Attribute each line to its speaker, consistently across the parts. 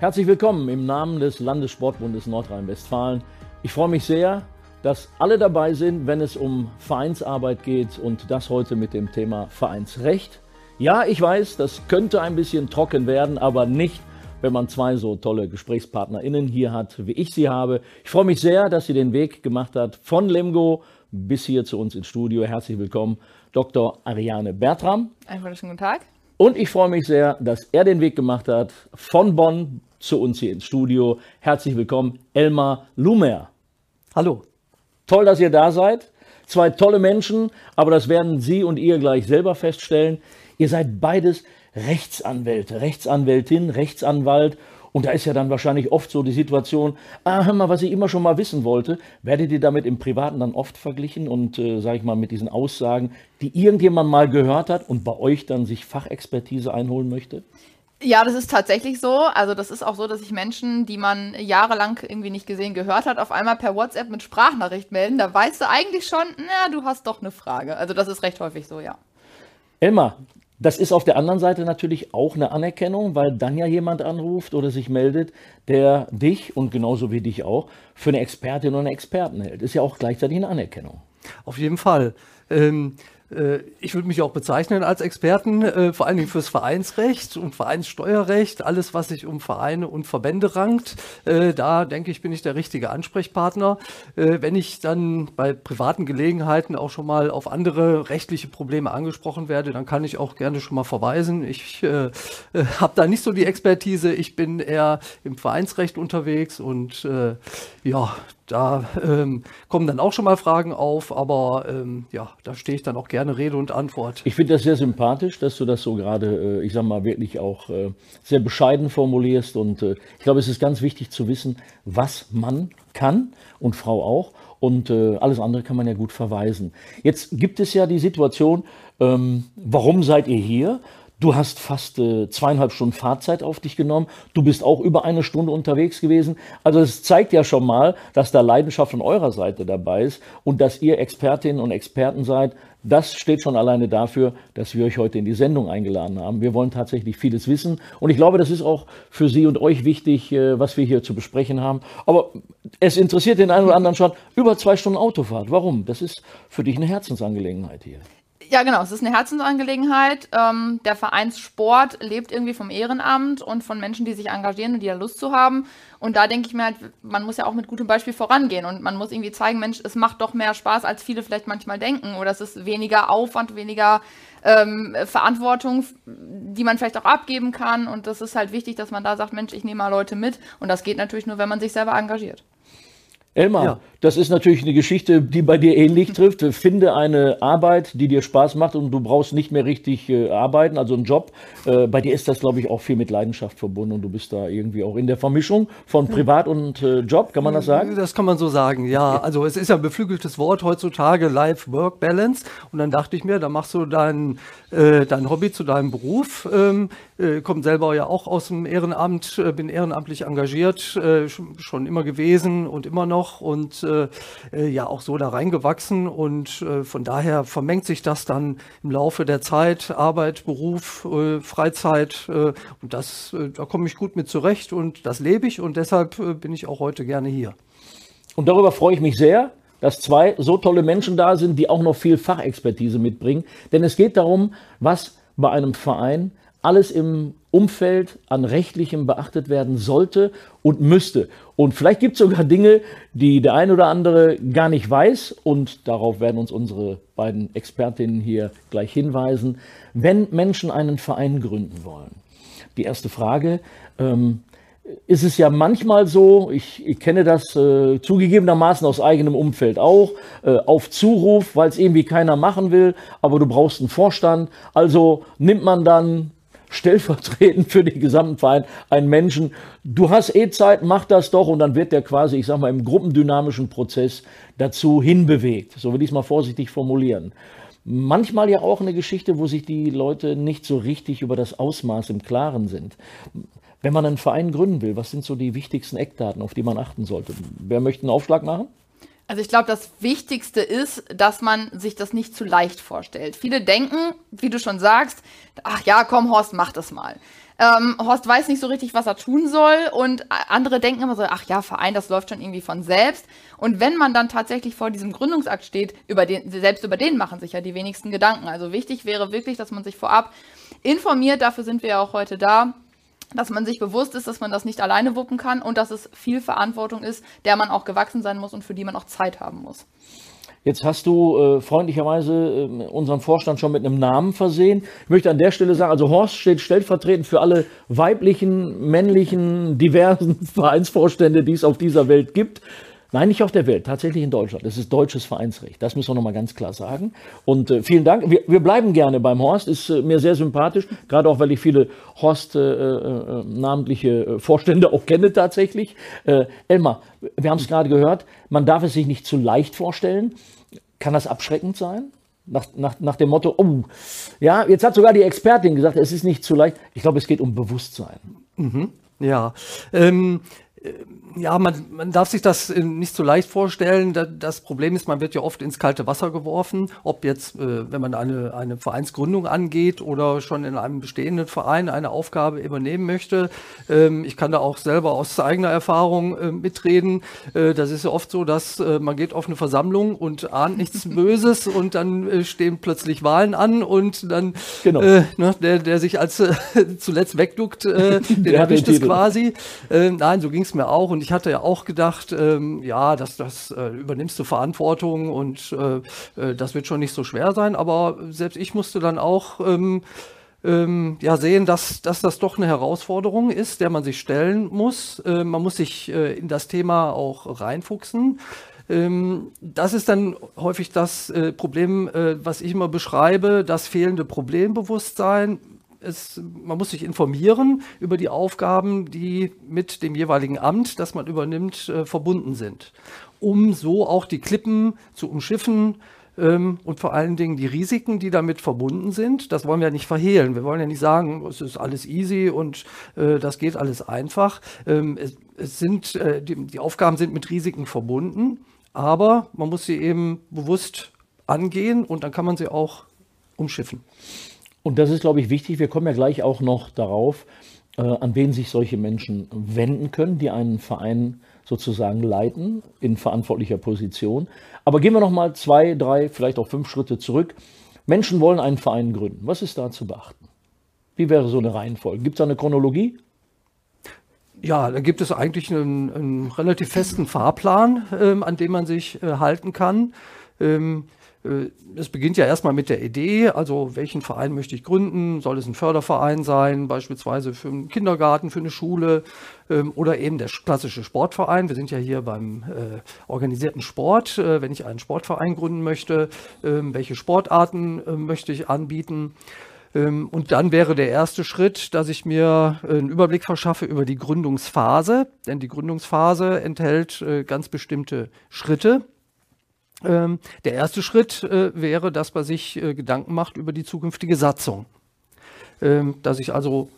Speaker 1: Herzlich willkommen im Namen des Landessportbundes Nordrhein-Westfalen. Ich freue mich sehr, dass alle dabei sind, wenn es um Vereinsarbeit geht und das heute mit dem Thema Vereinsrecht. Ja, ich weiß, das könnte ein bisschen trocken werden, aber nicht, wenn man zwei so tolle GesprächspartnerInnen hier hat, wie ich sie habe. Ich freue mich sehr, dass sie den Weg gemacht hat von Lemgo bis hier zu uns ins Studio. Herzlich willkommen, Dr. Ariane Bertram.
Speaker 2: Einen wunderschönen guten Tag.
Speaker 1: Und ich freue mich sehr, dass er den Weg gemacht hat von Bonn zu uns hier ins Studio. Herzlich willkommen, Elmar Lumer.
Speaker 3: Hallo.
Speaker 1: Toll, dass ihr da seid. Zwei tolle Menschen, aber das werden Sie und ihr gleich selber feststellen. Ihr seid beides Rechtsanwälte, Rechtsanwältin, Rechtsanwalt. Und da ist ja dann wahrscheinlich oft so die Situation, ah, hör mal, was ich immer schon mal wissen wollte, werdet ihr damit im Privaten dann oft verglichen und, äh, sage ich mal, mit diesen Aussagen, die irgendjemand mal gehört hat und bei euch dann sich Fachexpertise einholen möchte?
Speaker 2: Ja, das ist tatsächlich so. Also das ist auch so, dass sich Menschen, die man jahrelang irgendwie nicht gesehen gehört hat, auf einmal per WhatsApp mit Sprachnachricht melden. Da weißt du eigentlich schon, na, du hast doch eine Frage. Also das ist recht häufig so, ja.
Speaker 1: Elmar, das ist auf der anderen Seite natürlich auch eine Anerkennung, weil dann ja jemand anruft oder sich meldet, der dich und genauso wie dich auch für eine Expertin oder einen Experten hält. Ist ja auch gleichzeitig eine Anerkennung.
Speaker 3: Auf jeden Fall. Ähm, äh, ich würde mich auch bezeichnen als Experten, äh, vor allen Dingen fürs Vereinsrecht und Vereinssteuerrecht, alles, was sich um Vereine und Verbände rankt. Äh, da denke ich, bin ich der richtige Ansprechpartner. Wenn ich dann bei privaten Gelegenheiten auch schon mal auf andere rechtliche Probleme angesprochen werde, dann kann ich auch gerne schon mal verweisen. Ich äh, habe da nicht so die Expertise. Ich bin eher im Vereinsrecht unterwegs und äh, ja, da ähm, kommen dann auch schon mal Fragen auf, aber ähm, ja, da stehe ich dann auch gerne Rede und Antwort.
Speaker 1: Ich finde das sehr sympathisch, dass du das so gerade, äh, ich sag mal, wirklich auch äh, sehr bescheiden formulierst. Und äh, ich glaube, es ist ganz wichtig zu wissen, was man kann und Frau auch. Und äh, alles andere kann man ja gut verweisen. Jetzt gibt es ja die Situation, ähm, warum seid ihr hier? Du hast fast äh, zweieinhalb Stunden Fahrzeit auf dich genommen. Du bist auch über eine Stunde unterwegs gewesen. Also es zeigt ja schon mal, dass da Leidenschaft von eurer Seite dabei ist und dass ihr Expertinnen und Experten seid. Das steht schon alleine dafür, dass wir euch heute in die Sendung eingeladen haben. Wir wollen tatsächlich vieles wissen und ich glaube, das ist auch für Sie und euch wichtig, äh, was wir hier zu besprechen haben. Aber es interessiert den einen oder anderen schon über zwei Stunden Autofahrt. Warum? Das ist für dich eine Herzensangelegenheit hier.
Speaker 2: Ja, genau, es ist eine Herzensangelegenheit. Ähm, der Vereinssport lebt irgendwie vom Ehrenamt und von Menschen, die sich engagieren und die da Lust zu haben. Und da denke ich mir halt, man muss ja auch mit gutem Beispiel vorangehen und man muss irgendwie zeigen, Mensch, es macht doch mehr Spaß, als viele vielleicht manchmal denken. Oder es ist weniger Aufwand, weniger ähm, Verantwortung, die man vielleicht auch abgeben kann. Und das ist halt wichtig, dass man da sagt, Mensch, ich nehme mal Leute mit. Und das geht natürlich nur, wenn man sich selber engagiert.
Speaker 1: Elmar, ja. das ist natürlich eine Geschichte, die bei dir ähnlich trifft. Finde eine Arbeit, die dir Spaß macht und du brauchst nicht mehr richtig äh, arbeiten, also einen Job. Äh, bei dir ist das, glaube ich, auch viel mit Leidenschaft verbunden und du bist da irgendwie auch in der Vermischung von Privat und äh, Job, kann man das sagen?
Speaker 3: Das kann man so sagen, ja. Also es ist ja ein beflügeltes Wort heutzutage, Life-Work-Balance. Und dann dachte ich mir, da machst du dein, äh, dein Hobby zu deinem Beruf. Ähm, äh, komme selber ja auch aus dem Ehrenamt, äh, bin ehrenamtlich engagiert, schon immer gewesen und immer noch und äh, äh, ja auch so da reingewachsen und äh, von daher vermengt sich das dann im Laufe der Zeit, Arbeit, Beruf, Freizeit und das, da komme ich gut mit zurecht und das lebe ich und deshalb bin ich auch heute gerne hier.
Speaker 1: Und darüber freue ich mich sehr, dass zwei so tolle Menschen da sind, die auch noch viel Fachexpertise mitbringen. Denn es geht darum, was bei einem Verein alles im Umfeld an Rechtlichem beachtet werden sollte und müsste. Und vielleicht gibt es sogar Dinge, die der ein oder andere gar nicht weiß. Und darauf werden uns unsere beiden Expertinnen hier gleich hinweisen. Wenn Menschen einen Verein gründen wollen. Die erste Frage. Ähm, ist es ja manchmal so, ich, ich kenne das äh, zugegebenermaßen aus eigenem Umfeld auch, äh, auf Zuruf, weil es irgendwie keiner machen will, aber du brauchst einen Vorstand. Also nimmt man dann stellvertretend für den gesamten Verein einen Menschen, du hast eh Zeit, mach das doch und dann wird der quasi, ich sag mal, im gruppendynamischen Prozess dazu hinbewegt. So will ich es mal vorsichtig formulieren. Manchmal ja auch eine Geschichte, wo sich die Leute nicht so richtig über das Ausmaß im Klaren sind. Wenn man einen Verein gründen will, was sind so die wichtigsten Eckdaten, auf die man achten sollte? Wer möchte einen Aufschlag machen?
Speaker 2: Also ich glaube, das Wichtigste ist, dass man sich das nicht zu leicht vorstellt. Viele denken, wie du schon sagst, ach ja, komm, Horst, mach das mal. Ähm, Horst weiß nicht so richtig, was er tun soll und andere denken immer so, ach ja, Verein, das läuft schon irgendwie von selbst. Und wenn man dann tatsächlich vor diesem Gründungsakt steht, über den, selbst über den machen sich ja die wenigsten Gedanken. Also wichtig wäre wirklich, dass man sich vorab informiert, dafür sind wir ja auch heute da, dass man sich bewusst ist, dass man das nicht alleine wuppen kann und dass es viel Verantwortung ist, der man auch gewachsen sein muss und für die man auch Zeit haben muss.
Speaker 1: Jetzt hast du äh, freundlicherweise äh, unseren Vorstand schon mit einem Namen versehen. Ich möchte an der Stelle sagen, also Horst steht stellvertretend für alle weiblichen, männlichen, diversen Vereinsvorstände, die es auf dieser Welt gibt. Nein, nicht auf der Welt, tatsächlich in Deutschland. Es ist deutsches Vereinsrecht. Das müssen wir nochmal ganz klar sagen. Und äh, vielen Dank. Wir, wir, bleiben gerne beim Horst. Ist äh, mir sehr sympathisch, gerade auch, weil ich viele Horst äh, äh, namentliche äh, Vorstände auch kenne tatsächlich. Äh, Elmar, wir haben es gerade gehört, man darf es sich nicht zu leicht vorstellen. Kann das abschreckend sein? Nach, nach, nach dem Motto, oh, ja, jetzt hat sogar die Expertin gesagt, es ist nicht zu leicht. Ich glaube, es geht um Bewusstsein.
Speaker 3: Mhm. Ja, ähm, ja, man, man darf sich das äh, nicht so leicht vorstellen. Das Problem ist, man wird ja oft ins kalte Wasser geworfen, ob jetzt, äh, wenn man eine, eine Vereinsgründung angeht oder schon in einem bestehenden Verein eine Aufgabe übernehmen möchte. Ähm, ich kann da auch selber aus eigener Erfahrung äh, mitreden. Das ist ja oft so, dass man geht auf eine Versammlung und ahnt nichts Böses und dann stehen plötzlich Wahlen an und dann genau. äh, ne, der, der sich als zuletzt wegduckt, äh, den erwischt es quasi. Nein, so ging es mir auch und ich hatte ja auch gedacht, ähm, ja, das, das äh, übernimmst du Verantwortung und äh, äh, das wird schon nicht so schwer sein, aber selbst ich musste dann auch ähm, ähm, ja, sehen, dass, dass das doch eine Herausforderung ist, der man sich stellen muss. Äh, man muss sich äh, in das Thema auch reinfuchsen. Ähm, das ist dann häufig das äh, Problem, was ich immer beschreibe, das fehlende Problembewusstsein es, man muss sich informieren über die Aufgaben, die mit dem jeweiligen Amt, das man übernimmt, äh, verbunden sind, um so auch die Klippen zu umschiffen ähm, und vor allen Dingen die Risiken, die damit verbunden sind. Das wollen wir nicht verhehlen. Wir wollen ja nicht sagen, es ist alles easy und äh, das geht alles einfach. Ähm, es, es, sind, äh, die, die Aufgaben sind mit Risiken verbunden, aber man muss sie eben bewusst angehen und dann kann man sie auch umschiffen.
Speaker 1: Und das ist, glaube ich, wichtig. Wir kommen ja gleich auch noch darauf, äh, an wen sich solche Menschen wenden können, die einen Verein sozusagen leiten in verantwortlicher Position. Aber gehen wir noch mal zwei, drei, vielleicht auch fünf Schritte zurück. Menschen wollen einen Verein gründen. Was ist da zu beachten? Wie wäre so eine Reihenfolge? Gibt es da eine Chronologie?
Speaker 3: Ja, da gibt es eigentlich einen, einen relativ festen Fahrplan, ähm, an dem man sich äh, halten kann. Ähm, äh, es beginnt ja erstmal mit der Idee, also welchen Verein möchte ich gründen? Soll es ein Förderverein sein, beispielsweise für einen Kindergarten, für eine Schule ähm, oder eben der klassische Sportverein? Wir sind ja hier beim äh, organisierten Sport. Äh, wenn ich einen Sportverein gründen möchte, äh, welche Sportarten äh, möchte ich anbieten? Ähm, und dann wäre der erste Schritt, dass ich mir einen Überblick verschaffe über die Gründungsphase, denn die Gründungsphase enthält äh, ganz bestimmte Schritte ähm, der erste Schritt äh, wäre, dass man sich äh, Gedanken macht über die zukünftige Satzung. Ähm, dass ich also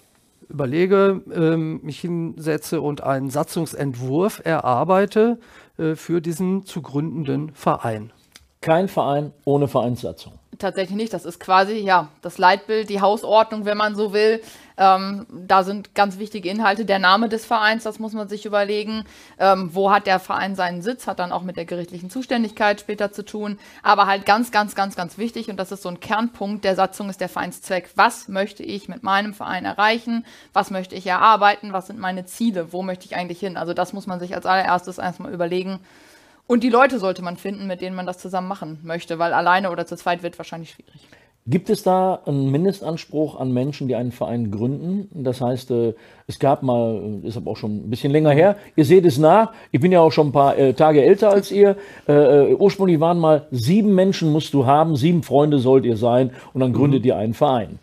Speaker 3: überlege, ähm, mich hinsetze und einen Satzungsentwurf erarbeite äh, für diesen zu gründenden Verein.
Speaker 1: Kein Verein ohne Vereinssatzung
Speaker 2: tatsächlich nicht. Das ist quasi ja das Leitbild, die Hausordnung, wenn man so will. Ähm, da sind ganz wichtige Inhalte. Der Name des Vereins, das muss man sich überlegen. Ähm, wo hat der Verein seinen Sitz? Hat dann auch mit der gerichtlichen Zuständigkeit später zu tun. Aber halt ganz, ganz, ganz, ganz wichtig und das ist so ein Kernpunkt der Satzung ist der Vereinszweck. Was möchte ich mit meinem Verein erreichen? Was möchte ich erarbeiten? Was sind meine Ziele? Wo möchte ich eigentlich hin? Also das muss man sich als allererstes erstmal überlegen. Und die Leute sollte man finden, mit denen man das zusammen machen möchte, weil alleine oder zu zweit wird wahrscheinlich schwierig.
Speaker 1: Gibt es da einen Mindestanspruch an Menschen, die einen Verein gründen? Das heißt, äh, es gab mal, ist aber auch schon ein bisschen länger her, ihr seht es nach, ich bin ja auch schon ein paar äh, Tage älter als ihr. Äh, ursprünglich waren mal sieben Menschen musst du haben, sieben Freunde sollt ihr sein und dann gründet mhm. ihr einen Verein.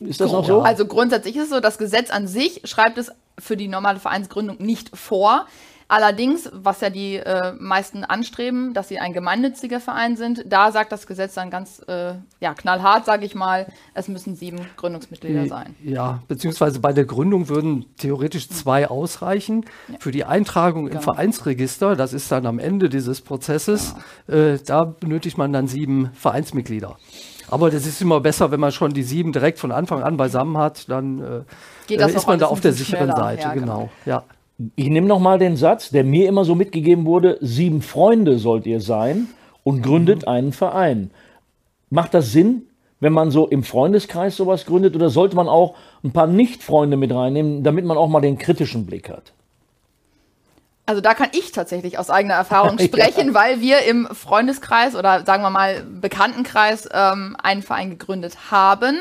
Speaker 2: Ist das auch so? Also grundsätzlich ist es so, das Gesetz an sich schreibt es für die normale Vereinsgründung nicht vor. Allerdings, was ja die äh, meisten anstreben, dass sie ein gemeinnütziger Verein sind, da sagt das Gesetz dann ganz äh, ja, knallhart, sage ich mal, es müssen sieben Gründungsmitglieder sein.
Speaker 3: Ja, beziehungsweise bei der Gründung würden theoretisch zwei ausreichen. Ja. Für die Eintragung genau. im Vereinsregister, das ist dann am Ende dieses Prozesses, genau. äh, da benötigt man dann sieben Vereinsmitglieder. Aber das ist immer besser, wenn man schon die sieben direkt von Anfang an beisammen hat, dann äh, ist man da auf der sicheren. Seite. Ja, genau. genau. Ja.
Speaker 1: Ich nehme nochmal den Satz, der mir immer so mitgegeben wurde, sieben Freunde sollt ihr sein und gründet mhm. einen Verein. Macht das Sinn, wenn man so im Freundeskreis sowas gründet oder sollte man auch ein paar Nicht-Freunde mit reinnehmen, damit man auch mal den kritischen Blick hat?
Speaker 2: Also da kann ich tatsächlich aus eigener Erfahrung sprechen, ja. weil wir im Freundeskreis oder sagen wir mal Bekanntenkreis ähm, einen Verein gegründet haben.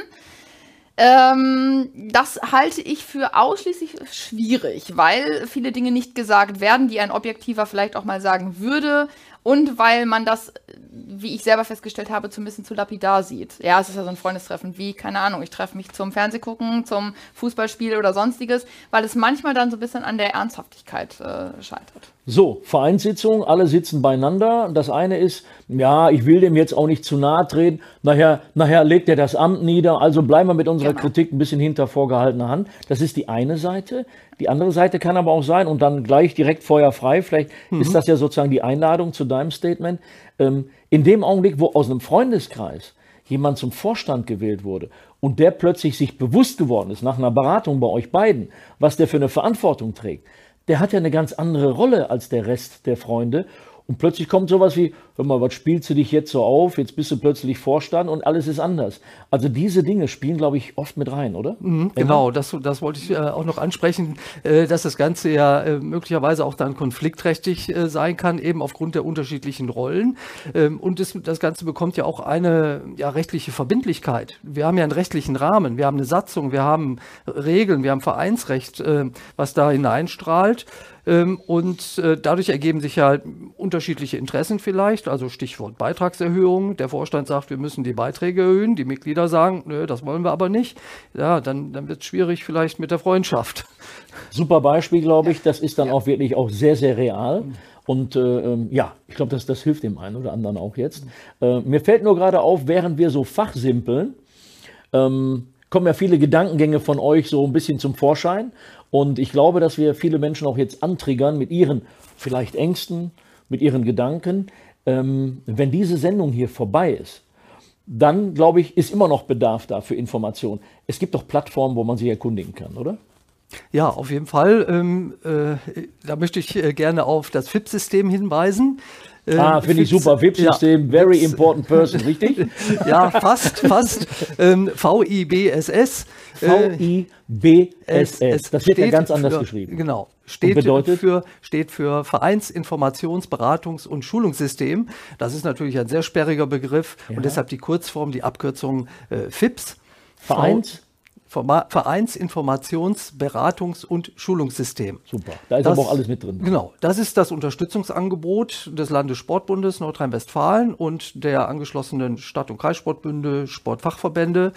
Speaker 2: Ähm, das halte ich für ausschließlich schwierig, weil viele Dinge nicht gesagt werden, die ein Objektiver vielleicht auch mal sagen würde und weil man das wie ich selber festgestellt habe, zu zu lapidar sieht. Ja, es ist ja so ein Freundestreffen wie, keine Ahnung, ich treffe mich zum Fernsehgucken, zum Fußballspiel oder sonstiges, weil es manchmal dann so ein bisschen an der Ernsthaftigkeit äh, scheitert.
Speaker 1: So, Vereinssitzung, alle sitzen beieinander. Das eine ist, ja, ich will dem jetzt auch nicht zu nahe treten. Nachher, nachher legt er das Amt nieder. Also bleiben wir mit unserer genau. Kritik ein bisschen hinter vorgehaltener Hand. Das ist die eine Seite. Die andere Seite kann aber auch sein und dann gleich direkt feuerfrei. Vielleicht mhm. ist das ja sozusagen die Einladung zu deinem Statement. Ähm, in dem Augenblick, wo aus einem Freundeskreis jemand zum Vorstand gewählt wurde und der plötzlich sich bewusst geworden ist, nach einer Beratung bei euch beiden, was der für eine Verantwortung trägt, der hat ja eine ganz andere Rolle als der Rest der Freunde und plötzlich kommt sowas wie, hör mal, was spielst du dich jetzt so auf? Jetzt bist du plötzlich Vorstand und alles ist anders. Also diese Dinge spielen, glaube ich, oft mit rein, oder?
Speaker 3: Mhm, genau, das, das wollte ich äh, auch noch ansprechen, äh, dass das Ganze ja äh, möglicherweise auch dann konfliktträchtig äh, sein kann, eben aufgrund der unterschiedlichen Rollen. Ähm, und das, das Ganze bekommt ja auch eine ja, rechtliche Verbindlichkeit. Wir haben ja einen rechtlichen Rahmen, wir haben eine Satzung, wir haben Regeln, wir haben Vereinsrecht, äh, was da hineinstrahlt. Ähm, und äh, dadurch ergeben sich ja unterschiedliche Interessen vielleicht, also Stichwort Beitragserhöhung. Der Vorstand sagt, wir müssen die Beiträge erhöhen, die Mitglieder sagen, nö, das wollen wir aber nicht. Ja, dann, dann wird es schwierig vielleicht mit der Freundschaft.
Speaker 1: Super Beispiel, glaube ich. Das ist dann ja. auch wirklich auch sehr, sehr real. Und äh, ähm, ja, ich glaube, das, das hilft dem einen oder anderen auch jetzt. Äh, mir fällt nur gerade auf, während wir so fachsimpeln, ähm, kommen ja viele Gedankengänge von euch so ein bisschen zum Vorschein. Und ich glaube, dass wir viele Menschen auch jetzt antriggern mit ihren vielleicht Ängsten, mit ihren Gedanken. Ähm, wenn diese Sendung hier vorbei ist, dann glaube ich, ist immer noch Bedarf da für Informationen. Es gibt doch Plattformen, wo man sich erkundigen kann, oder?
Speaker 3: Ja, auf jeden Fall. Ähm, äh, da möchte ich äh, gerne auf das FIP-System hinweisen.
Speaker 1: Äh, ah, finde ich super. VIP-System, ja, very important person, richtig?
Speaker 3: ja, fast, fast. Ähm, VIBSS.
Speaker 1: VIBSS. Das wird ja ganz anders
Speaker 3: für,
Speaker 1: geschrieben.
Speaker 3: Genau. Steht bedeutet? für, steht für Vereinsinformations-, Beratungs- und Schulungssystem. Das ist natürlich ein sehr sperriger Begriff ja. und deshalb die Kurzform, die Abkürzung äh, FIPS.
Speaker 1: Vereins?
Speaker 3: Vereinsinformations-, Beratungs- und Schulungssystem.
Speaker 1: Super, da ist das, aber auch alles mit drin.
Speaker 3: Genau, das ist das Unterstützungsangebot des Landessportbundes Nordrhein-Westfalen und der angeschlossenen Stadt- und Kreissportbünde, Sportfachverbände.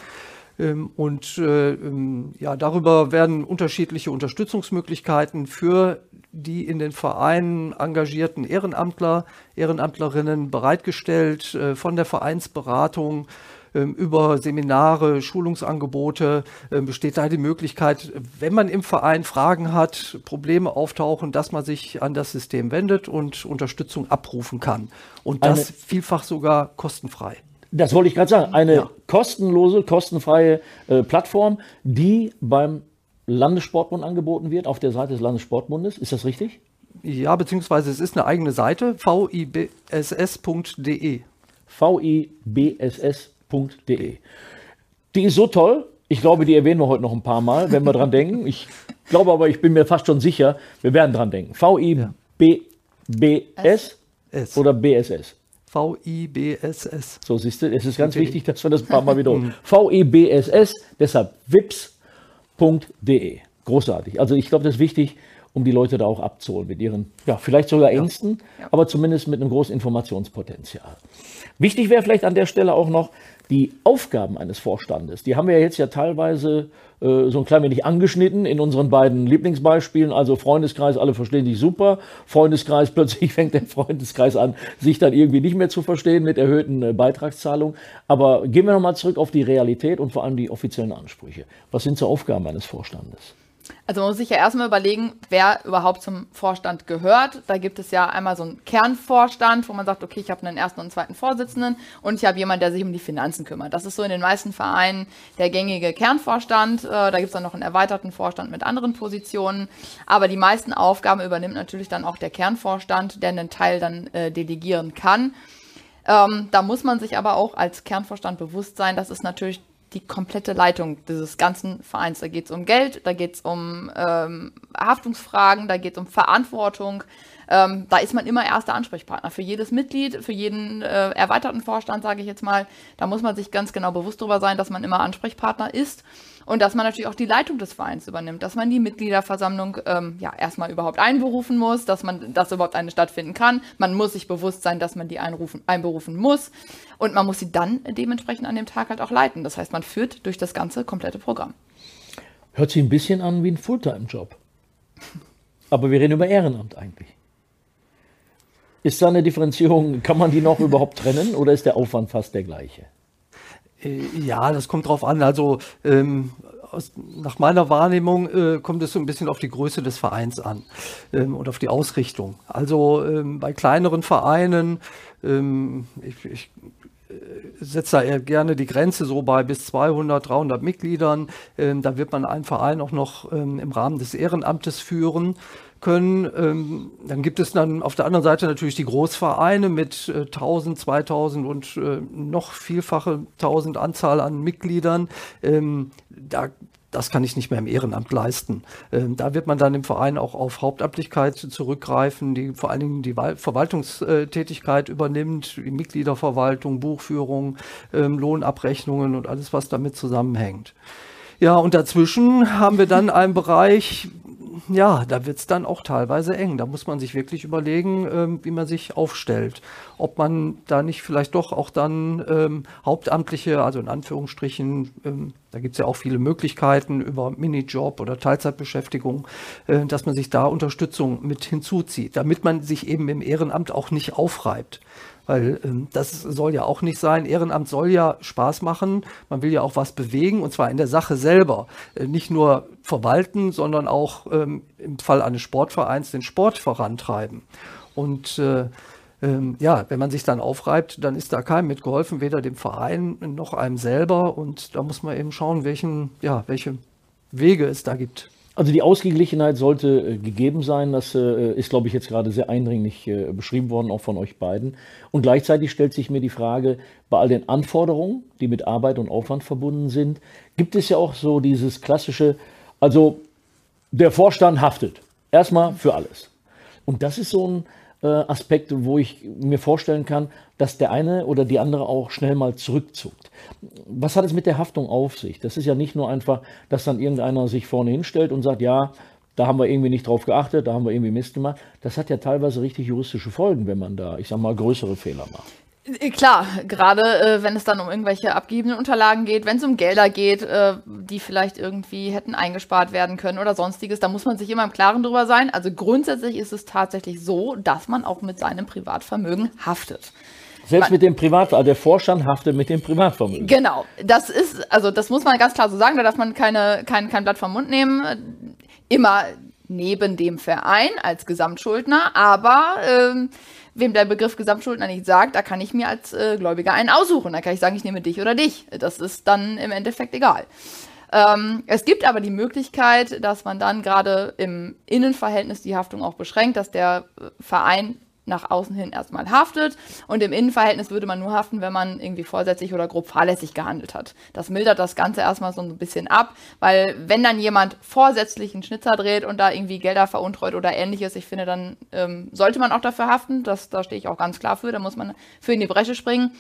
Speaker 3: Ähm, und äh, ähm, ja, darüber werden unterschiedliche Unterstützungsmöglichkeiten für die in den Vereinen engagierten Ehrenamtler, Ehrenamtlerinnen bereitgestellt, äh, von der Vereinsberatung über Seminare, Schulungsangebote ähm, besteht da die Möglichkeit, wenn man im Verein Fragen hat, Probleme auftauchen, dass man sich an das System wendet und Unterstützung abrufen kann. Und das Eine vielfach sogar kostenfrei.
Speaker 1: Das wollte ich gerade sagen. Eine ja. kostenlose, kostenfreie äh, Plattform, die beim Landessportbund angeboten wird, auf der Seite des Landessportbundes. Ist das richtig?
Speaker 3: Ja, beziehungsweise es ist eine eigene Seite, vibss.de.
Speaker 1: vibss.de www.ftf.de. Die ist so toll, ich glaube, die erwähnen wir heute noch ein paar Mal, wenn wir dran denken. Ich glaube aber, ich bin mir fast schon sicher, wir werden dran denken. V-I-B-B-S oder BSS?
Speaker 3: V-I-B-S-S.
Speaker 1: So siehst du, es ist ganz wichtig, dass wir das ein paar Mal wiederholen. V-I-B-S-S, deshalb vips.de. Großartig. Also ich glaube, das ist wichtig. um die Leute da auch abzuholen mit ihren, ja, vielleicht sogar Ängsten,
Speaker 2: Ja.
Speaker 1: aber zumindest mit einem großen Informationspotenzial. Wichtig wäre vielleicht an der Stelle auch noch die Aufgaben eines Vorstandes. Die haben wir jetzt ja teilweise äh, so ein klein wenig angeschnitten in unseren beiden Lieblingsbeispielen. Also Freundeskreis, alle verstehen sich super. Freundeskreis, plötzlich fängt der Freundeskreis an, sich dann irgendwie nicht mehr zu verstehen mit erhöhten äh, Beitragszahlungen. Aber gehen wir nochmal zurück auf die Realität und vor allem die offiziellen Ansprüche. Was sind so Aufgaben eines Vorstandes?
Speaker 2: Also man muss sich ja erstmal überlegen, wer überhaupt zum Vorstand gehört. Da gibt es ja einmal so einen Kernvorstand, wo man sagt, okay, ich habe einen ersten und zweiten Vorsitzenden und ich habe jemanden, der sich um die Finanzen kümmert. Das ist so in den meisten Vereinen der gängige Kernvorstand. Äh, Da gibt es dann noch einen erweiterten Vorstand mit anderen Positionen. Aber die meisten Aufgaben übernimmt natürlich dann auch der Kernvorstand, der einen Teil dann äh, delegieren kann. Ähm, da muss man sich aber auch als Kernvorstand bewusst sein, das ist natürlich die komplette Leitung dieses ganzen Vereins. Da geht es um Geld, da geht es um ähm, Haftungsfragen, da geht es um Verantwortung. Ähm, da ist man immer erster Ansprechpartner für jedes Mitglied, für jeden äh, erweiterten Vorstand, sage ich jetzt mal. Da muss man sich ganz genau bewusst darüber sein, dass man immer Ansprechpartner ist und dass man natürlich auch die Leitung des Vereins übernimmt, dass man die Mitgliederversammlung ähm, ja erstmal überhaupt einberufen muss, dass man, dass überhaupt eine stattfinden kann. Man muss sich bewusst sein, dass man die einrufen, einberufen muss und man muss sie dann dementsprechend an dem Tag halt auch leiten. Das heißt, man führt durch das ganze komplette Programm.
Speaker 1: Hört sich ein bisschen an wie ein Fulltime-Job. Aber wir reden über Ehrenamt eigentlich. Ist da eine Differenzierung, kann man die noch überhaupt trennen oder ist der Aufwand fast der gleiche?
Speaker 3: Äh, Ja, das kommt drauf an. Also ähm, aus, nach meiner Wahrnehmung äh, kommt es so ein bisschen auf die Größe des Vereins an ähm, und auf die Ausrichtung. Also ähm, bei kleineren Vereinen, ähm, ich, ich äh, setze da eher gerne die Grenze so bei bis 200, 300 Mitgliedern. Ähm, da wird man einen Verein auch noch ähm, im Rahmen des Ehrenamtes führen können. Ähm, dann gibt es dann auf der anderen Seite natürlich die Großvereine mit äh, 1000, 2000 und äh, noch vielfache 1000 Anzahl an Mitgliedern. Ähm, da das kann ich nicht mehr im Ehrenamt leisten. Ähm, da wird man dann im Verein auch auf Hauptamtlichkeit zurückgreifen, die vor allen Dingen die Wal- Verwaltungstätigkeit übernimmt, die Mitgliederverwaltung, Buchführung, ähm, Lohnabrechnungen und alles, was damit zusammenhängt. Ja, und dazwischen haben wir dann einen Bereich, ja, da wird es dann auch teilweise eng. Da muss man sich wirklich überlegen, ähm, wie man sich aufstellt. Ob man da nicht vielleicht doch auch dann ähm, Hauptamtliche, also in Anführungsstrichen, ähm, da gibt es ja auch viele Möglichkeiten über Minijob oder Teilzeitbeschäftigung, äh, dass man sich da Unterstützung mit hinzuzieht, damit man sich eben im Ehrenamt auch nicht aufreibt. Weil ähm, das soll ja auch nicht sein. Ehrenamt soll ja Spaß machen. Man will ja auch was bewegen und zwar in der Sache selber. Äh, nicht nur verwalten, sondern auch ähm, im Fall eines Sportvereins den Sport vorantreiben. Und äh, ähm, ja, wenn man sich dann aufreibt, dann ist da keinem mitgeholfen, weder dem Verein noch einem selber. Und da muss man eben schauen, welchen, ja, welche Wege es da gibt.
Speaker 1: Also die Ausgeglichenheit sollte äh, gegeben sein. Das äh, ist, glaube ich, jetzt gerade sehr eindringlich äh, beschrieben worden, auch von euch beiden. Und gleichzeitig stellt sich mir die Frage, bei all den Anforderungen, die mit Arbeit und Aufwand verbunden sind, gibt es ja auch so dieses klassische, also der Vorstand haftet. Erstmal für alles. Und das ist so ein äh, Aspekt, wo ich mir vorstellen kann, dass der eine oder die andere auch schnell mal zurückzuckt. Was hat es mit der Haftung auf sich? Das ist ja nicht nur einfach, dass dann irgendeiner sich vorne hinstellt und sagt, ja, da haben wir irgendwie nicht drauf geachtet, da haben wir irgendwie Mist gemacht. Das hat ja teilweise richtig juristische Folgen, wenn man da, ich sag mal, größere Fehler macht.
Speaker 2: Äh, Klar, gerade äh, wenn es dann um irgendwelche abgegebenen Unterlagen geht, wenn es um Gelder geht, äh, die vielleicht irgendwie hätten eingespart werden können oder sonstiges, da muss man sich immer im Klaren drüber sein. Also grundsätzlich ist es tatsächlich so, dass man auch mit seinem Privatvermögen haftet.
Speaker 1: Selbst
Speaker 2: Man-
Speaker 1: mit dem Privat, also der Vorstand haftet mit dem Privatvermögen.
Speaker 2: Genau, das ist, also das muss man ganz klar so sagen, da darf man keine, kein, kein Blatt vom Mund nehmen. Immer neben dem Verein als Gesamtschuldner, aber ähm, wem der Begriff Gesamtschuldner nicht sagt, da kann ich mir als äh, Gläubiger einen aussuchen. Da kann ich sagen, ich nehme dich oder dich. Das ist dann im Endeffekt egal. Ähm, es gibt aber die Möglichkeit, dass man dann gerade im Innenverhältnis die Haftung auch beschränkt, dass der äh, Verein nach außen hin erstmal haftet und im Innenverhältnis würde man nur haften, wenn man irgendwie vorsätzlich oder grob fahrlässig gehandelt hat. Das mildert das Ganze erstmal so ein bisschen ab, weil wenn dann jemand vorsätzlich einen Schnitzer dreht und da irgendwie Gelder veruntreut oder ähnliches, ich finde, dann ähm, sollte man auch dafür haften. Das, da stehe ich auch ganz klar für, da muss man für in die Bresche springen.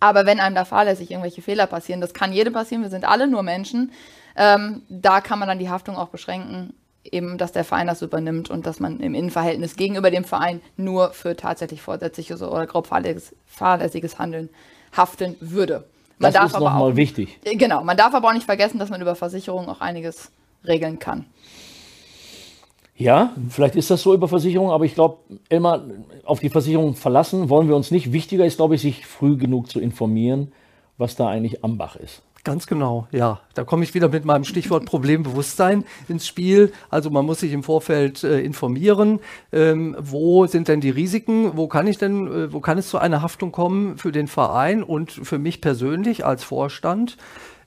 Speaker 2: Aber wenn einem da fahrlässig irgendwelche Fehler passieren, das kann jedem passieren, wir sind alle nur Menschen, ähm, da kann man dann die Haftung auch beschränken eben, dass der Verein das übernimmt und dass man im Innenverhältnis gegenüber dem Verein nur für tatsächlich vorsätzliches oder grob fahrlässiges Handeln haften würde.
Speaker 1: Man das ist nochmal wichtig.
Speaker 2: Genau, man darf aber auch nicht vergessen, dass man über Versicherungen auch einiges regeln kann.
Speaker 1: Ja, vielleicht ist das so über Versicherungen, aber ich glaube, immer auf die Versicherung verlassen wollen wir uns nicht. Wichtiger ist, glaube ich, sich früh genug zu informieren, was da eigentlich am Bach ist.
Speaker 3: Ganz genau, ja. Da komme ich wieder mit meinem Stichwort Problembewusstsein ins Spiel. Also man muss sich im Vorfeld äh, informieren, ähm, wo sind denn die Risiken, wo kann ich denn, äh, wo kann es zu einer Haftung kommen für den Verein und für mich persönlich als Vorstand.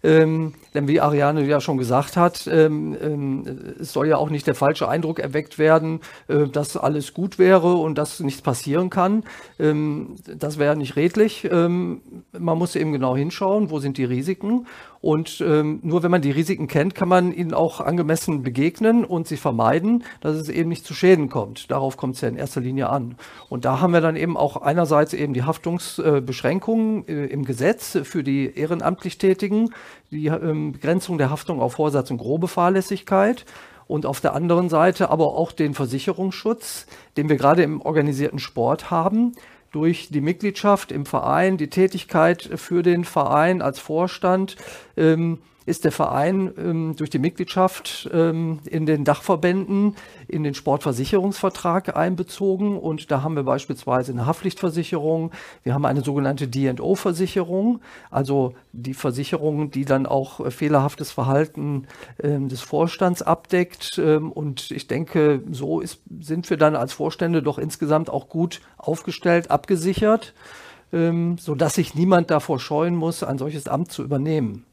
Speaker 3: Ähm, denn wie Ariane ja schon gesagt hat, ähm, ähm, es soll ja auch nicht der falsche Eindruck erweckt werden, äh, dass alles gut wäre und dass nichts passieren kann. Ähm, das wäre nicht redlich. Ähm, man muss eben genau hinschauen, wo sind die Risiken und ähm, nur wenn man die Risiken kennt, kann man ihnen auch angemessen begegnen und sie vermeiden, dass es eben nicht zu Schäden kommt. Darauf kommt es ja in erster Linie an. Und da haben wir dann eben auch einerseits eben die Haftungsbeschränkungen äh, im Gesetz für die ehrenamtlich Tätigen, die ähm, Begrenzung der Haftung auf Vorsatz und grobe Fahrlässigkeit und auf der anderen Seite aber auch den Versicherungsschutz, den wir gerade im organisierten Sport haben, durch die Mitgliedschaft im Verein, die Tätigkeit für den Verein als Vorstand ähm, ist der Verein ähm, durch die Mitgliedschaft ähm, in den Dachverbänden in den Sportversicherungsvertrag einbezogen. Und da haben wir beispielsweise eine Haftpflichtversicherung, wir haben eine sogenannte D&O-Versicherung, also die Versicherung, die dann auch äh, fehlerhaftes Verhalten ähm, des Vorstands abdeckt. Ähm, und ich denke, so ist, sind wir dann als Vorstände doch insgesamt auch gut aufgestellt, abgesichert, ähm, sodass sich niemand davor scheuen muss, ein solches Amt zu übernehmen.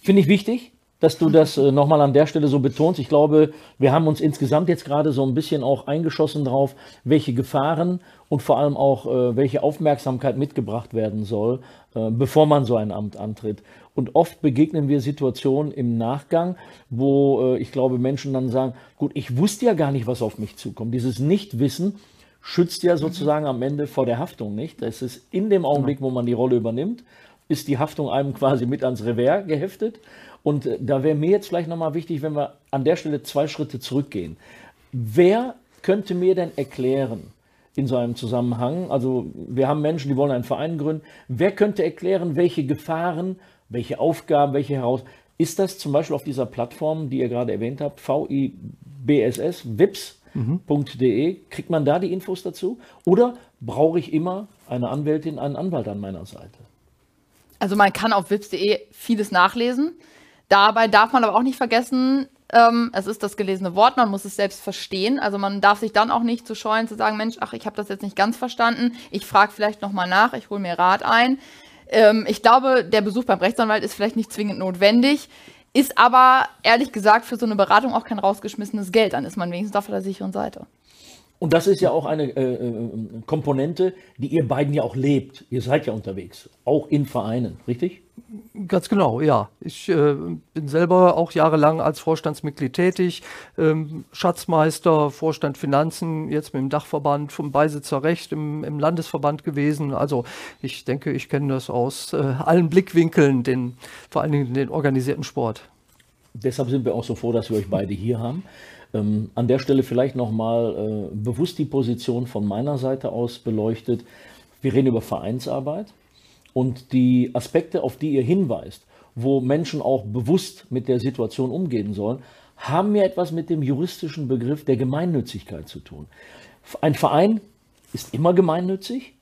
Speaker 1: Finde ich wichtig, dass du das äh, nochmal an der Stelle so betonst. Ich glaube, wir haben uns insgesamt jetzt gerade so ein bisschen auch eingeschossen drauf, welche Gefahren und vor allem auch äh, welche Aufmerksamkeit mitgebracht werden soll, äh, bevor man so ein Amt antritt. Und oft begegnen wir Situationen im Nachgang, wo äh, ich glaube, Menschen dann sagen, gut, ich wusste ja gar nicht, was auf mich zukommt. Dieses Nichtwissen schützt ja sozusagen am Ende vor der Haftung nicht. Das ist in dem Augenblick, wo man die Rolle übernimmt, ist die Haftung einem quasi mit ans Revers geheftet. Und äh, da wäre mir jetzt vielleicht nochmal wichtig, wenn wir an der Stelle zwei Schritte zurückgehen. Wer könnte mir denn erklären, in so einem Zusammenhang, also wir haben Menschen, die wollen einen Verein gründen, wer könnte erklären, welche Gefahren, welche Aufgaben, welche Herausforderungen, ist das zum Beispiel auf dieser Plattform, die ihr gerade erwähnt habt, VIBSS, vips.de, kriegt man da die Infos dazu? Oder brauche ich immer eine Anwältin, einen Anwalt an meiner Seite?
Speaker 2: Also man kann auf wips.de vieles nachlesen. Dabei darf man aber auch nicht vergessen, ähm, es ist das gelesene Wort, man muss es selbst verstehen. Also man darf sich dann auch nicht zu scheuen, zu sagen, Mensch, ach, ich habe das jetzt nicht ganz verstanden. Ich frage vielleicht nochmal nach, ich hole mir Rat ein. Ähm, ich glaube, der Besuch beim Rechtsanwalt ist vielleicht nicht zwingend notwendig, ist aber ehrlich gesagt für so eine Beratung auch kein rausgeschmissenes Geld. Dann ist man wenigstens auf der sicheren Seite.
Speaker 1: Und das ist ja auch eine äh, äh, Komponente, die ihr beiden ja auch lebt. Ihr seid ja unterwegs, auch in Vereinen, richtig?
Speaker 3: Ganz genau, ja. Ich äh, bin selber auch jahrelang als Vorstandsmitglied tätig, ähm, Schatzmeister, Vorstand Finanzen, jetzt mit dem Dachverband vom Beisitzerrecht im, im Landesverband gewesen. Also ich denke, ich kenne das aus äh, allen Blickwinkeln, den, vor allen Dingen den organisierten Sport.
Speaker 1: Deshalb sind wir auch so froh, dass wir euch beide hier haben. Ähm, an der Stelle vielleicht nochmal äh, bewusst die Position von meiner Seite aus beleuchtet. Wir reden über Vereinsarbeit und die Aspekte, auf die ihr hinweist, wo Menschen auch bewusst mit der Situation umgehen sollen, haben ja etwas mit dem juristischen Begriff der Gemeinnützigkeit zu tun. Ein Verein ist immer gemeinnützig?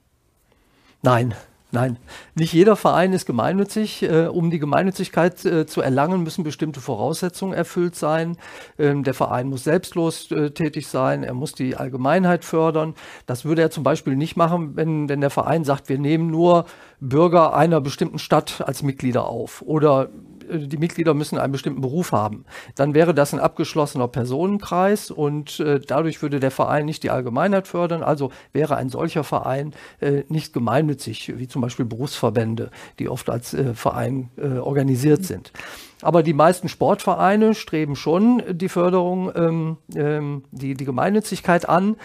Speaker 3: Nein, Nein, nicht jeder Verein ist gemeinnützig. Äh, um die Gemeinnützigkeit äh, zu erlangen, müssen bestimmte Voraussetzungen erfüllt sein. Ähm, der Verein muss selbstlos äh, tätig sein, er muss die Allgemeinheit fördern. Das würde er zum Beispiel nicht machen, wenn, wenn der Verein sagt, wir nehmen nur Bürger einer bestimmten Stadt als Mitglieder auf oder die Mitglieder müssen einen bestimmten Beruf haben. Dann wäre das ein abgeschlossener Personenkreis und äh, dadurch würde der Verein nicht die Allgemeinheit fördern. Also wäre ein solcher Verein äh, nicht gemeinnützig, wie zum Beispiel Berufsverbände, die oft als äh, Verein äh, organisiert sind. Aber die meisten Sportvereine streben schon die Förderung, ähm, ähm, die, die Gemeinnützigkeit an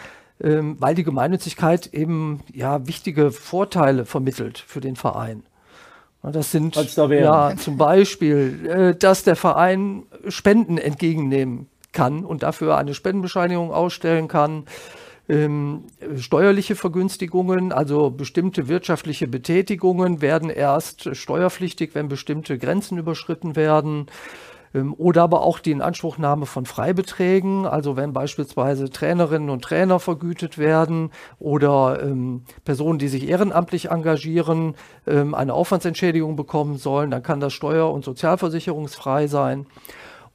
Speaker 3: ähm, weil die Gemeinnützigkeit eben ja wichtige Vorteile vermittelt für den Verein. Das sind ja zum Beispiel, äh, dass der Verein Spenden entgegennehmen kann und dafür eine Spendenbescheinigung ausstellen kann. Ähm, steuerliche Vergünstigungen, also bestimmte wirtschaftliche Betätigungen werden erst steuerpflichtig, wenn bestimmte Grenzen überschritten werden. Ähm, oder aber auch die Inanspruchnahme von Freibeträgen, also wenn beispielsweise Trainerinnen und Trainer vergütet werden oder ähm, Personen, die sich ehrenamtlich engagieren, ähm, eine Aufwandsentschädigung bekommen sollen, dann kann das steuer- und sozialversicherungsfrei sein.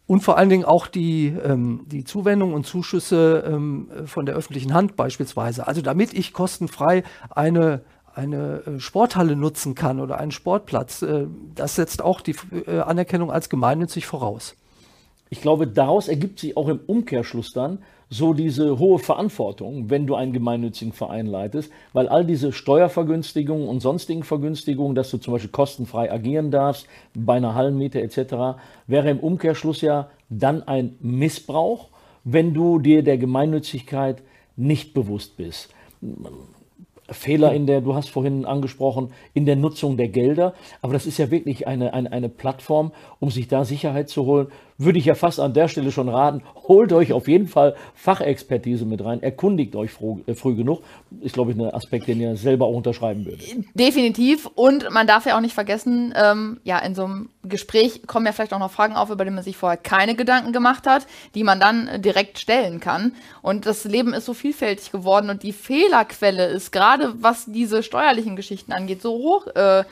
Speaker 3: Und vor allen Dingen auch die, ähm, die Zuwendung und Zuschüsse ähm, von der öffentlichen Hand beispielsweise. Also damit ich kostenfrei eine eine äh, Sporthalle nutzen kann oder einen Sportplatz, äh, das setzt auch die äh, Anerkennung als gemeinnützig voraus.
Speaker 1: Ich glaube, daraus ergibt sich auch im Umkehrschluss dann so diese hohe Verantwortung, wenn du einen gemeinnützigen Verein leitest, weil all diese Steuervergünstigungen und sonstigen Vergünstigungen, dass du zum Beispiel kostenfrei agieren darfst, bei einer Hallenmiete etc., wäre im Umkehrschluss ja dann ein Missbrauch, wenn du dir der Gemeinnützigkeit nicht bewusst bist. Fehler in der, du hast vorhin angesprochen, in der Nutzung der Gelder. Aber das ist ja wirklich eine, eine, eine Plattform, um sich da Sicherheit zu holen. Würde ich ja fast an der Stelle schon raten, holt euch auf jeden Fall Fachexpertise mit rein, erkundigt euch früh, äh, früh genug. Ist, glaube ich, ein Aspekt, den ihr selber auch unterschreiben würdet.
Speaker 2: Definitiv. Und man darf ja auch nicht vergessen, ähm, ja, in so einem Gespräch kommen ja vielleicht auch noch Fragen auf, über die man sich vorher keine Gedanken gemacht hat, die man dann äh, direkt stellen kann. Und das Leben ist so vielfältig geworden und die Fehlerquelle ist gerade, was diese steuerlichen Geschichten angeht, so hoch. Äh,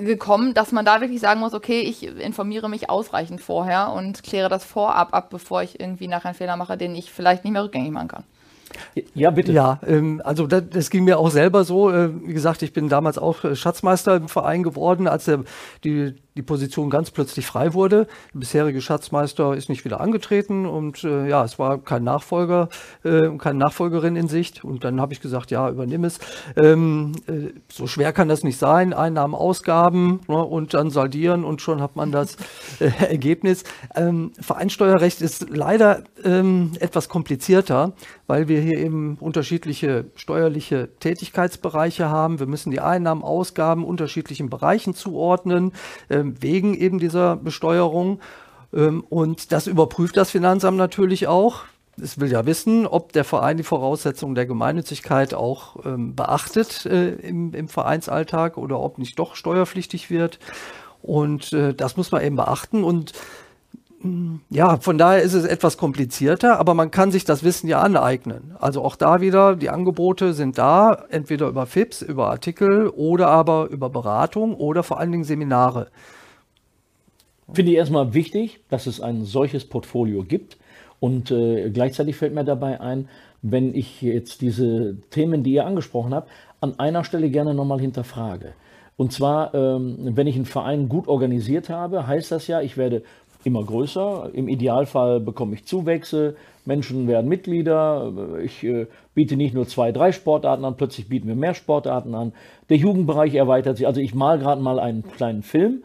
Speaker 2: gekommen, dass man da wirklich sagen muss, okay, ich informiere mich ausreichend vorher und kläre das vorab ab, bevor ich irgendwie nachher einen Fehler mache, den ich vielleicht nicht mehr rückgängig machen kann.
Speaker 3: Ja, bitte. Ja, ähm, also das, das, ging mir auch selber so. Äh, wie gesagt, ich bin damals auch äh, Schatzmeister im Verein geworden, als der, die, die Position ganz plötzlich frei wurde. Der bisherige Schatzmeister ist nicht wieder angetreten und äh, ja, es war kein Nachfolger, äh, keine Nachfolgerin in Sicht. Und dann habe ich gesagt, ja, übernimm es. Ähm, äh, so schwer kann das nicht sein. Einnahmen, Ausgaben ne, und dann saldieren und schon hat man das äh, Ergebnis. Ähm, Vereinssteuerrecht ist leider ähm, etwas komplizierter, weil wir hier eben unterschiedliche steuerliche Tätigkeitsbereiche haben. Wir müssen die Einnahmen, Ausgaben unterschiedlichen Bereichen zuordnen. Äh, wegen eben dieser Besteuerung. Ähm, und das überprüft das Finanzamt natürlich auch. Es will ja wissen, ob der Verein die Voraussetzungen der Gemeinnützigkeit auch ähm, beachtet äh, im, im, Vereinsalltag oder ob nicht doch steuerpflichtig wird. Und äh, das muss man eben beachten. Und ja, von daher ist es etwas komplizierter, aber man kann sich das Wissen ja aneignen. Also auch da wieder, die Angebote sind da, entweder über FIPS, über Artikel oder aber über Beratung oder vor allen Dingen Seminare.
Speaker 1: Finde ich erstmal wichtig, dass es ein solches Portfolio gibt. Und äh, gleichzeitig fällt mir dabei ein, wenn ich jetzt diese Themen, die ihr angesprochen habt, an einer Stelle gerne nochmal hinterfrage. Und zwar, ähm, wenn ich einen Verein gut organisiert habe, heißt das ja, ich werde immer größer. Im Idealfall bekomme ich Zuwächse, Menschen werden Mitglieder. Ich äh, biete nicht nur zwei, drei Sportarten an, plötzlich bieten wir mehr Sportarten an. Der Jugendbereich erweitert sich. Also ich mal gerade mal einen kleinen Film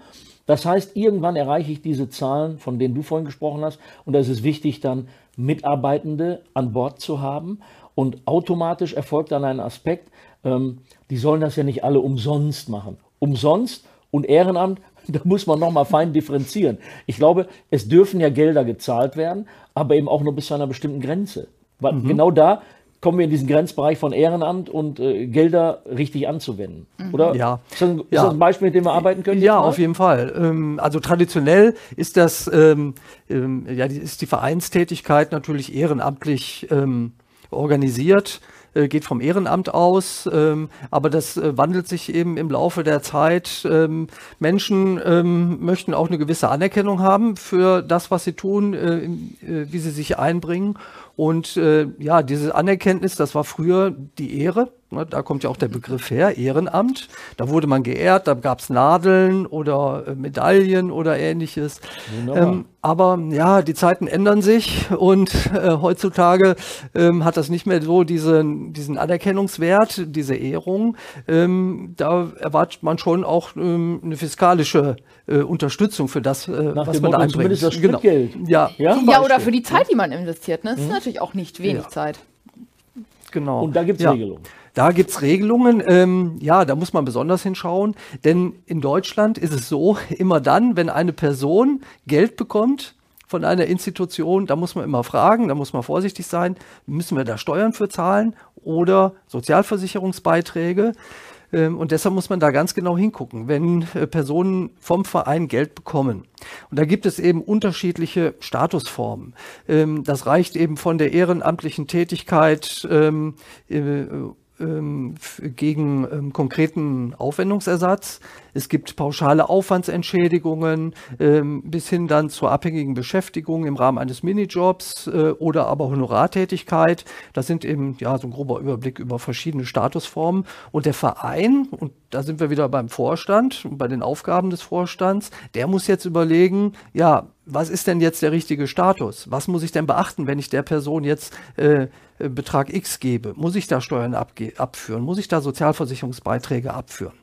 Speaker 1: das heißt, irgendwann erreiche ich diese Zahlen, von denen du vorhin gesprochen hast. Und da ist es wichtig, dann Mitarbeitende an Bord zu haben. Und automatisch erfolgt dann ein Aspekt, ähm, die sollen das ja nicht alle umsonst machen. Umsonst und Ehrenamt, da muss man nochmal fein differenzieren. Ich glaube, es dürfen ja Gelder gezahlt werden, aber eben auch nur bis zu einer bestimmten Grenze. Weil mhm. genau da kommen wir in diesen Grenzbereich von Ehrenamt und äh, Gelder richtig anzuwenden. Mhm. Oder?
Speaker 3: Ja.
Speaker 1: Ist das, ein, ist ja. das ein Beispiel, mit dem wir arbeiten können?
Speaker 3: Ja, auf jeden Fall. Ähm, also traditionell ist das, ähm, ähm, ja, die, ist die Vereinstätigkeit natürlich ehrenamtlich ähm, organisiert äh, geht vom Ehrenamt aus, ähm, aber das äh, wandelt sich eben im Laufe der Zeit. Ähm, Menschen ähm, möchten auch eine gewisse Anerkennung haben für das, was sie tun, äh, äh wie sie sich einbringen. Und äh, ja, diese Anerkenntnis, das war früher die Ehre. Ne, da kommt ja auch der Begriff her, Ehrenamt. Da wurde man geehrt, da gab es Nadeln oder äh, Medaillen oder ähnliches. Ähm, aber ja, die Zeiten ändern sich und äh, heutzutage ähm, hat das nicht mehr so diesen, diesen Anerkennungswert, diese Ehrung. Ähm, da erwartet man schon auch ähm, eine fiskalische äh, Unterstützung für das, äh, was man da einbringt.
Speaker 1: Das genau.
Speaker 2: Ja, ja, ja oder für die Zeit, die man investiert. Ne? Das ist mhm. natürlich auch nicht wenig ja. Zeit.
Speaker 3: Genau.
Speaker 1: Und da gibt es ja. Regelungen.
Speaker 3: Da gibt es Regelungen, ähm, ja, da muss man besonders hinschauen, denn in Deutschland ist es so, immer dann, wenn eine Person Geld bekommt, von einer Institution, da muss man immer fragen, da muss man vorsichtig sein, müssen wir da Steuern für zahlen oder Sozialversicherungsbeiträge? Ähm, und deshalb muss man da ganz genau hingucken, wenn äh, Personen vom Verein Geld bekommen. Und da gibt es eben unterschiedliche Statusformen. Ähm, das reicht eben von der ehrenamtlichen Tätigkeit ähm, äh, gegen ähm, konkreten Aufwendungsersatz. Es gibt pauschale Aufwandsentschädigungen ähm, bis hin dann zur abhängigen Beschäftigung im Rahmen eines Minijobs äh, oder aber Honorartätigkeit. Das sind eben ja so ein grober Überblick über verschiedene Statusformen. Und der Verein, und da sind wir wieder beim Vorstand und bei den Aufgaben des Vorstands, der muss jetzt überlegen, ja, was ist denn jetzt der richtige Status? Was muss ich denn beachten, wenn ich der Person jetzt äh, äh Betrag X gebe? Muss ich da Steuern abführen? Muss ich da Sozialversicherungsbeiträge abführen?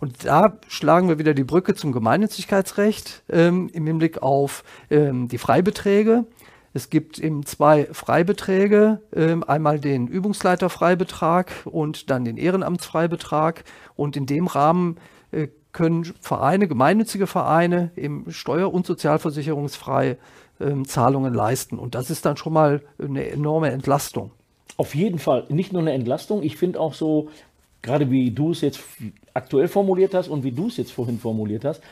Speaker 3: Und da schlagen wir wieder die Brücke zum Gemeinnützigkeitsrecht ähm, im Hinblick auf ähm, die Freibeträge. Es gibt eben zwei Freibeträge, ähm, einmal den Übungsleiterfreibetrag und dann den Ehrenamtsfreibetrag. Und in dem Rahmen äh, können Vereine, gemeinnützige Vereine eben steuer- und sozialversicherungsfrei ähm, Zahlungen leisten. Und das ist dann schon mal eine enorme Entlastung.
Speaker 1: Auf jeden Fall. Nicht nur eine Entlastung. Ich finde auch so, gerade wie du es jetzt aktuell formuliert hast und wie du es jetzt vorhin formuliert hast,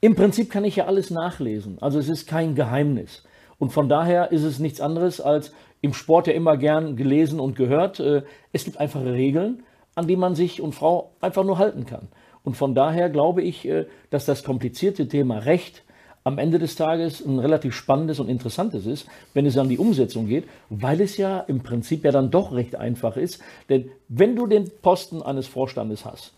Speaker 1: im Prinzip kann ich ja alles nachlesen. Also es ist kein Geheimnis. Und von daher ist es nichts anderes als im Sport ja immer gern gelesen und gehört. Äh, es gibt einfache Regeln, an die man sich und Frau einfach nur halten kann. Und von daher glaube ich, äh, dass das komplizierte Thema Recht am Ende des Tages ein relativ spannendes und interessantes ist, wenn es an die Umsetzung geht, weil es ja im Prinzip ja dann doch recht einfach ist. Denn wenn du den Posten eines Vorstandes hast,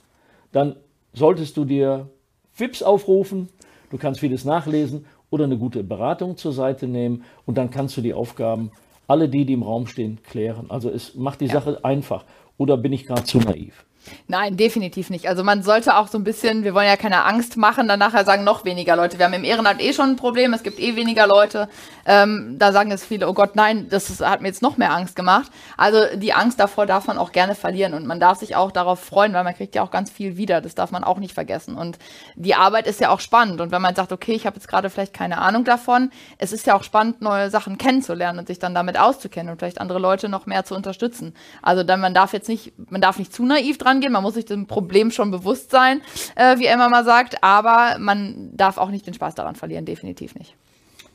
Speaker 1: dann solltest du dir FIPS aufrufen, du kannst vieles nachlesen oder eine gute Beratung zur Seite nehmen und dann kannst du die Aufgaben, alle die, die im Raum stehen, klären. Also es macht die ja. Sache einfach. Oder bin ich gerade zu naiv?
Speaker 2: Nein, definitiv nicht. Also man sollte auch so ein bisschen, wir wollen ja keine Angst machen, dann nachher sagen noch weniger Leute. Wir haben im Ehrenamt eh schon ein Problem, es gibt eh weniger Leute. Ähm, da sagen jetzt viele, oh Gott, nein, das ist, hat mir jetzt noch mehr Angst gemacht. Also die Angst davor darf man auch gerne verlieren und man darf sich auch darauf freuen, weil man kriegt ja auch ganz viel wieder. Das darf man auch nicht vergessen. Und die Arbeit ist ja auch spannend. Und wenn man sagt, okay, ich habe jetzt gerade vielleicht keine Ahnung davon, es ist ja auch spannend, neue Sachen kennenzulernen und sich dann damit auszukennen und vielleicht andere Leute noch mehr zu unterstützen. Also dann man darf jetzt nicht, man darf nicht zu naiv dran rangehen. Man muss sich dem Problem schon bewusst sein, äh, wie Emma mal sagt, aber man darf auch nicht den Spaß daran verlieren, definitiv nicht.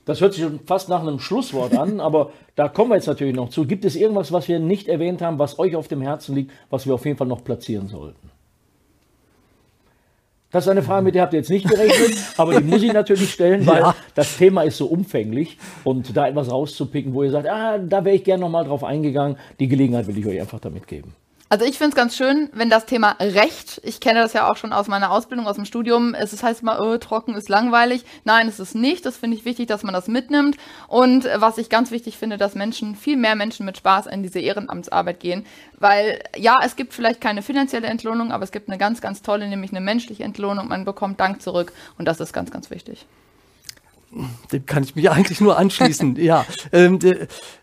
Speaker 1: Das hört sich schon fast nach einem Schlusswort an, aber da kommen wir jetzt natürlich noch zu. Gibt es irgendwas, was wir nicht erwähnt haben, was euch auf dem Herzen liegt, was wir auf jeden Fall noch platzieren sollten? Das ist eine Frage, mit der habt ihr jetzt nicht gerechnet, aber die muss ich natürlich stellen, weil ja. das Thema ist so umfänglich und da etwas rauszupicken, wo ihr sagt, ah, da wäre ich gerne nochmal drauf eingegangen, die Gelegenheit will ich euch einfach damit geben.
Speaker 2: Also ich finde es ganz schön, wenn das Thema Recht, ich kenne das ja auch schon aus meiner Ausbildung, aus dem Studium, es ist, heißt immer, oh, trocken ist langweilig. Nein, es ist nicht. Das finde ich wichtig, dass man das mitnimmt. Und was ich ganz wichtig finde, dass Menschen, viel mehr Menschen mit Spaß in diese Ehrenamtsarbeit gehen. Weil ja, es gibt vielleicht keine finanzielle Entlohnung, aber es gibt eine ganz, ganz tolle, nämlich eine menschliche Entlohnung. Man bekommt Dank zurück und das ist ganz, ganz wichtig.
Speaker 3: Dem kann ich mich eigentlich nur anschließen. ja, ähm,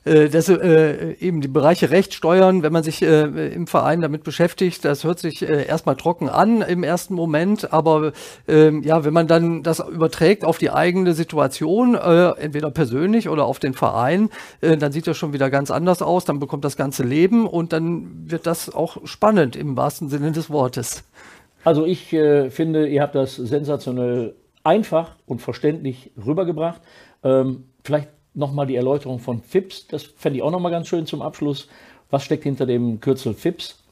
Speaker 3: äh, das, äh, eben die Bereiche Recht, Steuern, wenn man sich äh, im Verein damit beschäftigt, das hört sich äh, erstmal trocken an im ersten Moment, aber ähm, ja, wenn man dann das überträgt auf die eigene Situation, äh, entweder persönlich oder auf den Verein, äh, dann sieht das schon wieder ganz anders aus, dann bekommt das ganze Leben und dann wird das auch spannend im wahrsten Sinne des Wortes.
Speaker 1: Also ich finde, ihr habt das sensationell einfach und verständlich rübergebracht. Ähm, vielleicht nochmal die Erläuterung von FIPS, das fände ich auch nochmal ganz schön zum Abschluss. Was steckt hinter dem Kürzel FIPS?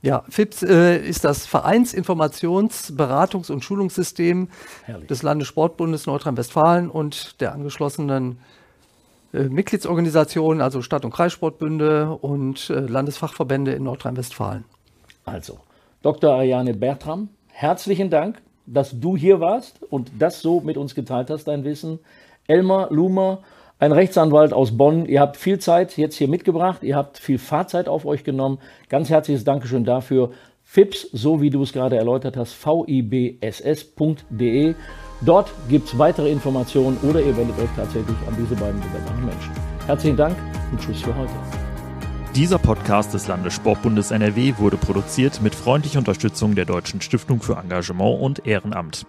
Speaker 3: Ja, FIPS äh, ist das Vereinsinformations-, Beratungs- und Schulungssystem Herrlich. des Landessportbundes Nordrhein-Westfalen und der angeschlossenen äh, Mitgliedsorganisationen, also Stadt- und Kreissportbünde und äh, Landesfachverbände in Nordrhein-Westfalen.
Speaker 1: Also, Dr. Ariane Bertram, herzlichen Dank dass du hier warst und das so mit uns geteilt hast, dein Wissen. Elmar Lumer, ein Rechtsanwalt aus Bonn. Ihr habt viel Zeit jetzt hier mitgebracht. Ihr habt viel Fahrzeit auf euch genommen. Ganz herzliches Dankeschön dafür. FIPS, so wie du es gerade erläutert hast, vibss.de. Dort gibt es weitere Informationen oder ihr wendet euch tatsächlich an diese beiden wunderbaren Menschen. Herzlichen Dank und Tschüss für heute.
Speaker 4: Dieser Podcast des Landessportbundes NRW wurde produziert mit freundlicher Unterstützung der Deutschen Stiftung für Engagement und Ehrenamt.